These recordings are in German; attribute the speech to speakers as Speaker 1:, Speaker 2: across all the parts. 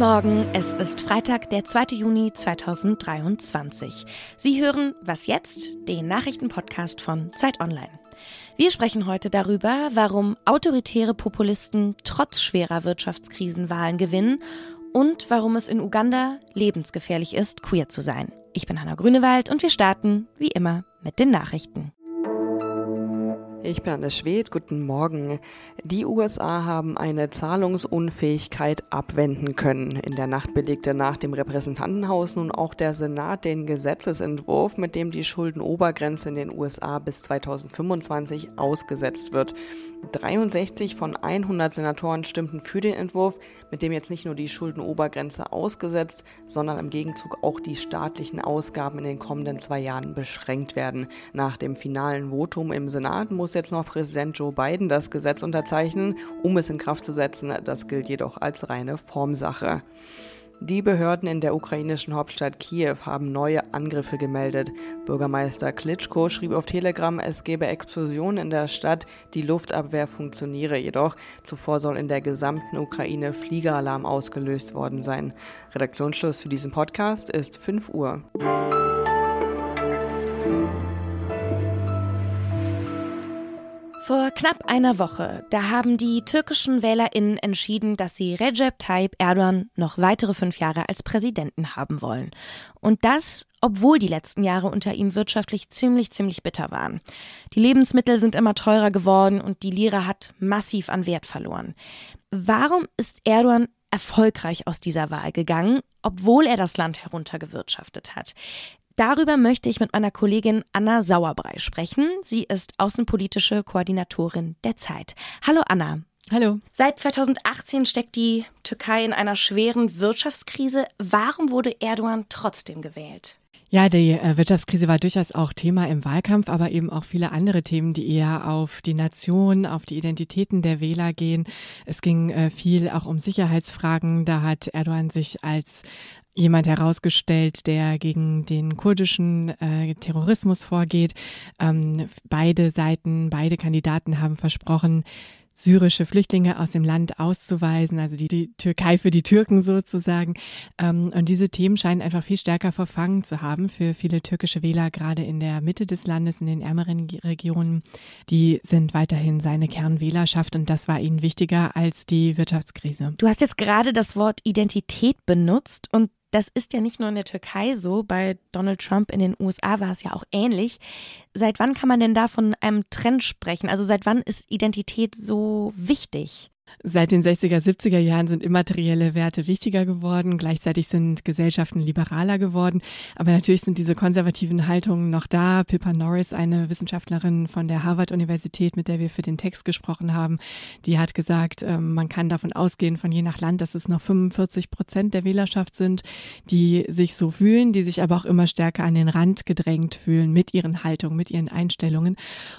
Speaker 1: Morgen, es ist Freitag, der 2. Juni 2023. Sie hören Was jetzt, den Nachrichtenpodcast von Zeit Online. Wir sprechen heute darüber, warum autoritäre Populisten trotz schwerer Wirtschaftskrisen Wahlen gewinnen und warum es in Uganda lebensgefährlich ist, queer zu sein. Ich bin Hanna Grünewald und wir starten, wie immer, mit den Nachrichten.
Speaker 2: Ich bin Anne Schwed, guten Morgen. Die USA haben eine Zahlungsunfähigkeit abwenden können. In der Nacht belegte nach dem Repräsentantenhaus nun auch der Senat den Gesetzesentwurf, mit dem die Schuldenobergrenze in den USA bis 2025 ausgesetzt wird. 63 von 100 Senatoren stimmten für den Entwurf, mit dem jetzt nicht nur die Schuldenobergrenze ausgesetzt, sondern im Gegenzug auch die staatlichen Ausgaben in den kommenden zwei Jahren beschränkt werden. Nach dem finalen Votum im Senat muss jetzt noch Präsident Joe Biden das Gesetz unterzeichnen, um es in Kraft zu setzen. Das gilt jedoch als reine Formsache. Die Behörden in der ukrainischen Hauptstadt Kiew haben neue Angriffe gemeldet. Bürgermeister Klitschko schrieb auf Telegram, es gebe Explosionen in der Stadt, die Luftabwehr funktioniere jedoch. Zuvor soll in der gesamten Ukraine Fliegeralarm ausgelöst worden sein. Redaktionsschluss für diesen Podcast ist 5 Uhr.
Speaker 1: Vor knapp einer Woche, da haben die türkischen WählerInnen entschieden, dass sie Recep Tayyip Erdogan noch weitere fünf Jahre als Präsidenten haben wollen. Und das, obwohl die letzten Jahre unter ihm wirtschaftlich ziemlich, ziemlich bitter waren. Die Lebensmittel sind immer teurer geworden und die Lira hat massiv an Wert verloren. Warum ist Erdogan erfolgreich aus dieser Wahl gegangen, obwohl er das Land heruntergewirtschaftet hat? Darüber möchte ich mit meiner Kollegin Anna Sauerbrei sprechen. Sie ist außenpolitische Koordinatorin der Zeit. Hallo Anna.
Speaker 3: Hallo.
Speaker 1: Seit 2018 steckt die Türkei in einer schweren Wirtschaftskrise. Warum wurde Erdogan trotzdem gewählt?
Speaker 3: Ja, die äh, Wirtschaftskrise war durchaus auch Thema im Wahlkampf, aber eben auch viele andere Themen, die eher auf die Nation, auf die Identitäten der Wähler gehen. Es ging äh, viel auch um Sicherheitsfragen. Da hat Erdogan sich als jemand herausgestellt, der gegen den kurdischen äh, Terrorismus vorgeht. Ähm, beide Seiten, beide Kandidaten haben versprochen, syrische Flüchtlinge aus dem Land auszuweisen, also die, die Türkei für die Türken sozusagen. Ähm, und diese Themen scheinen einfach viel stärker verfangen zu haben für viele türkische Wähler, gerade in der Mitte des Landes, in den ärmeren Regionen. Die sind weiterhin seine Kernwählerschaft und das war ihnen wichtiger als die Wirtschaftskrise.
Speaker 1: Du hast jetzt gerade das Wort Identität benutzt und das ist ja nicht nur in der Türkei so, bei Donald Trump in den USA war es ja auch ähnlich. Seit wann kann man denn da von einem Trend sprechen? Also seit wann ist Identität so wichtig?
Speaker 3: Seit den 60er, 70er Jahren sind immaterielle Werte wichtiger geworden. Gleichzeitig sind Gesellschaften liberaler geworden. Aber natürlich sind diese konservativen Haltungen noch da. Pippa Norris, eine Wissenschaftlerin von der Harvard-Universität, mit der wir für den Text gesprochen haben, die hat gesagt, ähm, man kann davon ausgehen, von je nach Land, dass es noch 45 Prozent der Wählerschaft sind, die sich so fühlen, die sich aber auch immer stärker an den Rand gedrängt fühlen mit ihren Haltungen, mit ihren Einstellungen.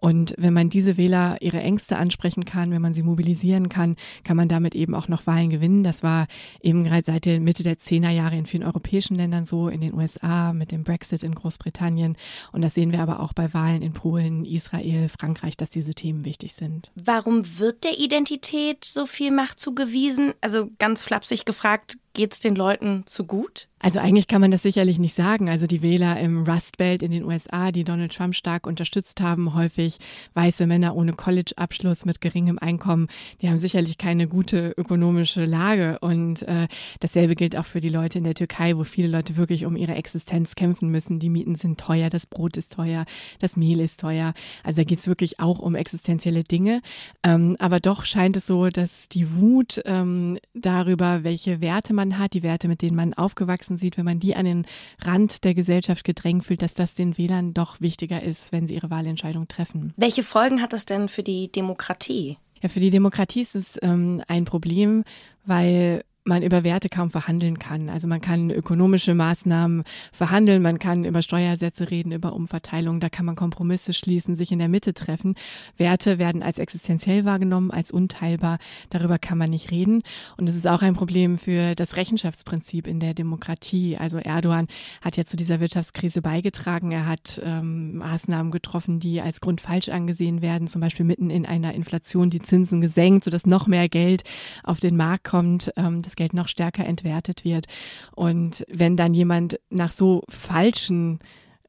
Speaker 3: Und wenn man diese Wähler ihre Ängste ansprechen kann, wenn man sie mobilisieren kann, kann, man damit eben auch noch Wahlen gewinnen. Das war eben gerade seit der Mitte der Zehnerjahre in vielen europäischen Ländern so, in den USA, mit dem Brexit in Großbritannien. Und das sehen wir aber auch bei Wahlen in Polen, Israel, Frankreich, dass diese Themen wichtig sind.
Speaker 1: Warum wird der Identität so viel Macht zugewiesen? Also ganz flapsig gefragt, geht es den Leuten zu gut?
Speaker 3: Also eigentlich kann man das sicherlich nicht sagen. Also die Wähler im Rust Belt in den USA, die Donald Trump stark unterstützt haben, häufig weiße Männer ohne College-Abschluss mit geringem Einkommen, die haben sicherlich keine gute ökonomische Lage. Und äh, dasselbe gilt auch für die Leute in der Türkei, wo viele Leute wirklich um ihre Existenz kämpfen müssen. Die Mieten sind teuer, das Brot ist teuer, das Mehl ist teuer. Also da geht es wirklich auch um existenzielle Dinge. Ähm, aber doch scheint es so, dass die Wut ähm, darüber, welche Werte man hat, die Werte, mit denen man aufgewachsen sieht, wenn man die an den Rand der Gesellschaft gedrängt fühlt, dass das den Wählern doch wichtiger ist, wenn sie ihre Wahlentscheidung treffen.
Speaker 1: Welche Folgen hat das denn für die Demokratie?
Speaker 3: Ja, für die Demokratie ist es ähm, ein Problem, weil man über Werte kaum verhandeln kann. Also man kann ökonomische Maßnahmen verhandeln, man kann über Steuersätze reden, über Umverteilung, da kann man Kompromisse schließen, sich in der Mitte treffen. Werte werden als existenziell wahrgenommen, als unteilbar. Darüber kann man nicht reden. Und es ist auch ein Problem für das Rechenschaftsprinzip in der Demokratie. Also Erdogan hat ja zu dieser Wirtschaftskrise beigetragen. Er hat ähm, Maßnahmen getroffen, die als Grund falsch angesehen werden, zum Beispiel mitten in einer Inflation die Zinsen gesenkt, sodass noch mehr Geld auf den Markt kommt. Ähm, das Geld noch stärker entwertet wird. Und wenn dann jemand nach so falschen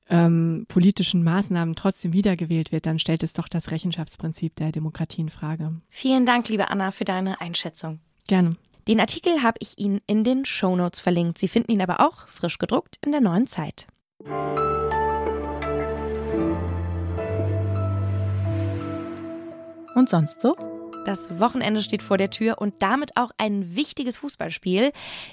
Speaker 3: ähm, politischen Maßnahmen trotzdem wiedergewählt wird, dann stellt es doch das Rechenschaftsprinzip der Demokratie in Frage.
Speaker 1: Vielen Dank, liebe Anna, für deine Einschätzung.
Speaker 3: Gerne.
Speaker 1: Den Artikel habe ich Ihnen in den Show Notes verlinkt. Sie finden ihn aber auch frisch gedruckt in der neuen Zeit. Und sonst so? Das Wochenende steht vor der Tür und damit auch ein wichtiges Fußballspiel.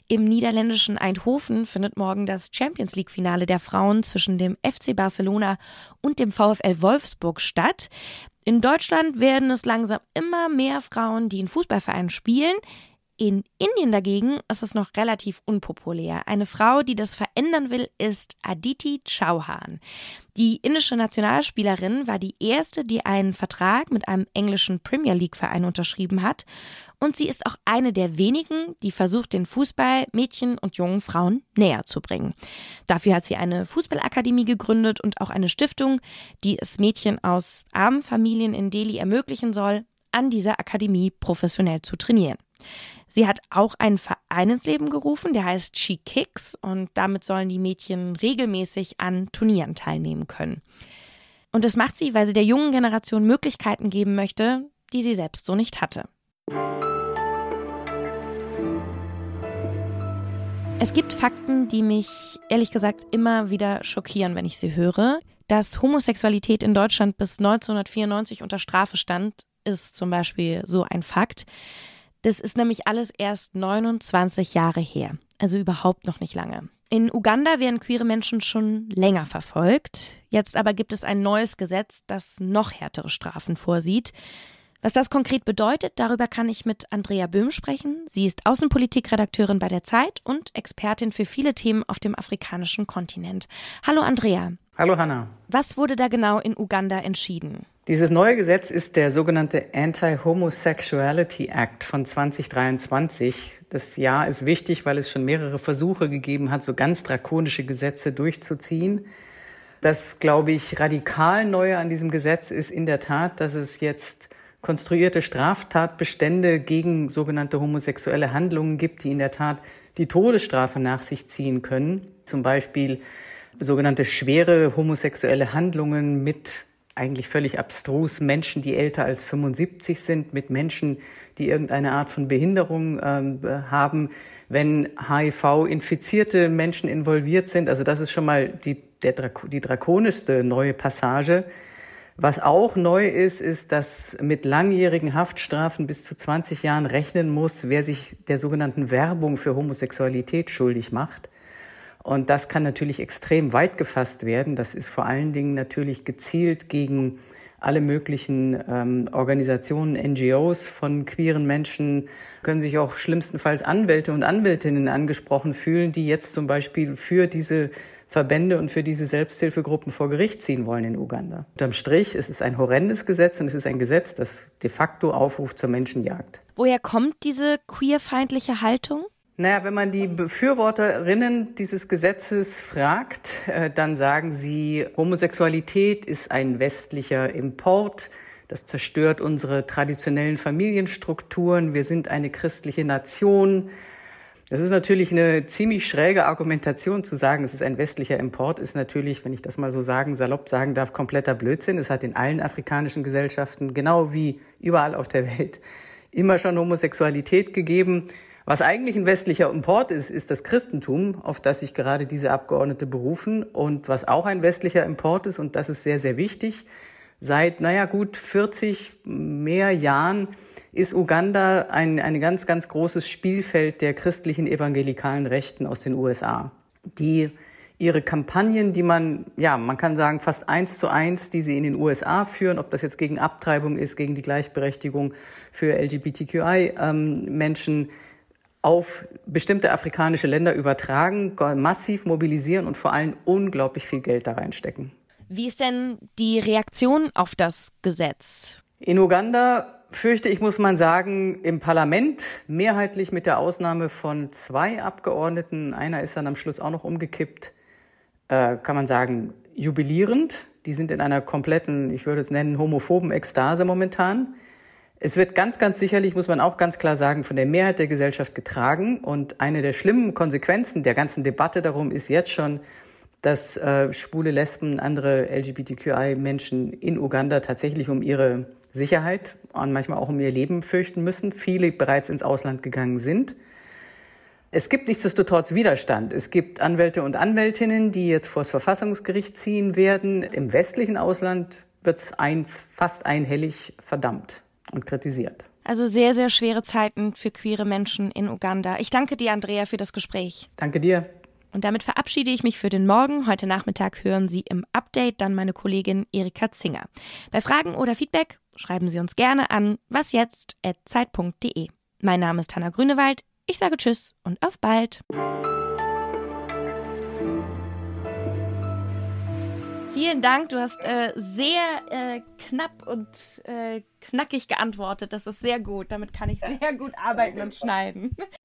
Speaker 1: Im niederländischen Eindhoven findet morgen das Champions League-Finale der Frauen zwischen dem FC Barcelona und dem VfL Wolfsburg statt. In Deutschland werden es langsam immer mehr Frauen, die in Fußballvereinen spielen. In Indien dagegen ist es noch relativ unpopulär. Eine Frau, die das verändern will, ist Aditi Chauhan. Die indische Nationalspielerin war die erste, die einen Vertrag mit einem englischen Premier League-Verein unterschrieben hat. Und sie ist auch eine der wenigen, die versucht, den Fußball Mädchen und jungen Frauen näher zu bringen. Dafür hat sie eine Fußballakademie gegründet und auch eine Stiftung, die es Mädchen aus armen Familien in Delhi ermöglichen soll, an dieser Akademie professionell zu trainieren. Sie hat auch einen Verein ins Leben gerufen, der heißt She Kicks und damit sollen die Mädchen regelmäßig an Turnieren teilnehmen können. Und das macht sie, weil sie der jungen Generation Möglichkeiten geben möchte, die sie selbst so nicht hatte. Es gibt Fakten, die mich ehrlich gesagt immer wieder schockieren, wenn ich sie höre. Dass Homosexualität in Deutschland bis 1994 unter Strafe stand, ist zum Beispiel so ein Fakt. Das ist nämlich alles erst 29 Jahre her, also überhaupt noch nicht lange. In Uganda werden queere Menschen schon länger verfolgt. Jetzt aber gibt es ein neues Gesetz, das noch härtere Strafen vorsieht. Was das konkret bedeutet, darüber kann ich mit Andrea Böhm sprechen. Sie ist Außenpolitikredakteurin bei der Zeit und Expertin für viele Themen auf dem afrikanischen Kontinent. Hallo Andrea.
Speaker 4: Hallo Hanna.
Speaker 1: Was wurde da genau in Uganda entschieden?
Speaker 4: Dieses neue Gesetz ist der sogenannte Anti-Homosexuality Act von 2023. Das Jahr ist wichtig, weil es schon mehrere Versuche gegeben hat, so ganz drakonische Gesetze durchzuziehen. Das, glaube ich, radikal Neue an diesem Gesetz ist in der Tat, dass es jetzt konstruierte Straftatbestände gegen sogenannte homosexuelle Handlungen gibt, die in der Tat die Todesstrafe nach sich ziehen können. Zum Beispiel sogenannte schwere homosexuelle Handlungen mit eigentlich völlig abstrus Menschen, die älter als 75 sind, mit Menschen, die irgendeine Art von Behinderung äh, haben, wenn HIV-infizierte Menschen involviert sind. Also das ist schon mal die, der, die drakonischste neue Passage. Was auch neu ist, ist, dass mit langjährigen Haftstrafen bis zu 20 Jahren rechnen muss, wer sich der sogenannten Werbung für Homosexualität schuldig macht. Und das kann natürlich extrem weit gefasst werden. Das ist vor allen Dingen natürlich gezielt gegen alle möglichen ähm, Organisationen, NGOs von queeren Menschen, können sich auch schlimmstenfalls Anwälte und Anwältinnen angesprochen fühlen, die jetzt zum Beispiel für diese Verbände und für diese Selbsthilfegruppen vor Gericht ziehen wollen in Uganda. Unterm Strich, es ist ein horrendes Gesetz und es ist ein Gesetz, das de facto aufruft zur Menschenjagd.
Speaker 1: Woher kommt diese queerfeindliche Haltung?
Speaker 4: Naja, wenn man die Befürworterinnen dieses Gesetzes fragt, äh, dann sagen sie, Homosexualität ist ein westlicher Import. Das zerstört unsere traditionellen Familienstrukturen. Wir sind eine christliche Nation. Das ist natürlich eine ziemlich schräge Argumentation zu sagen, es ist ein westlicher Import, ist natürlich, wenn ich das mal so sagen, salopp sagen darf, kompletter Blödsinn. Es hat in allen afrikanischen Gesellschaften, genau wie überall auf der Welt, immer schon Homosexualität gegeben. Was eigentlich ein westlicher Import ist, ist das Christentum, auf das sich gerade diese Abgeordnete berufen. Und was auch ein westlicher Import ist, und das ist sehr, sehr wichtig, seit, naja, gut 40 mehr Jahren ist Uganda ein, ein ganz, ganz großes Spielfeld der christlichen evangelikalen Rechten aus den USA, die ihre Kampagnen, die man, ja, man kann sagen, fast eins zu eins, die sie in den USA führen, ob das jetzt gegen Abtreibung ist, gegen die Gleichberechtigung für LGBTQI-Menschen, ähm, auf bestimmte afrikanische Länder übertragen, massiv mobilisieren und vor allem unglaublich viel Geld da reinstecken.
Speaker 1: Wie ist denn die Reaktion auf das Gesetz?
Speaker 4: In Uganda fürchte ich, muss man sagen, im Parlament mehrheitlich mit der Ausnahme von zwei Abgeordneten, einer ist dann am Schluss auch noch umgekippt, äh, kann man sagen, jubilierend. Die sind in einer kompletten, ich würde es nennen, homophoben Ekstase momentan. Es wird ganz, ganz sicherlich, muss man auch ganz klar sagen, von der Mehrheit der Gesellschaft getragen. Und eine der schlimmen Konsequenzen der ganzen Debatte darum ist jetzt schon, dass äh, schwule Lesben, andere LGBTQI-Menschen in Uganda tatsächlich um ihre Sicherheit und manchmal auch um ihr Leben fürchten müssen. Viele bereits ins Ausland gegangen sind. Es gibt nichtsdestotrotz Widerstand. Es gibt Anwälte und Anwältinnen, die jetzt vor das Verfassungsgericht ziehen werden. Im westlichen Ausland wird es ein, fast einhellig verdammt und kritisiert.
Speaker 1: Also sehr, sehr schwere Zeiten für queere Menschen in Uganda. Ich danke dir, Andrea, für das Gespräch.
Speaker 4: Danke dir.
Speaker 1: Und damit verabschiede ich mich für den Morgen. Heute Nachmittag hören Sie im Update dann meine Kollegin Erika Zinger. Bei Fragen oder Feedback schreiben Sie uns gerne an wasjetzt.zeit.de. Mein Name ist Hanna Grünewald. Ich sage Tschüss und auf bald. Vielen Dank. Du hast äh, sehr äh, knapp und äh, knackig geantwortet. Das ist sehr gut. Damit kann ich sehr gut arbeiten und schneiden.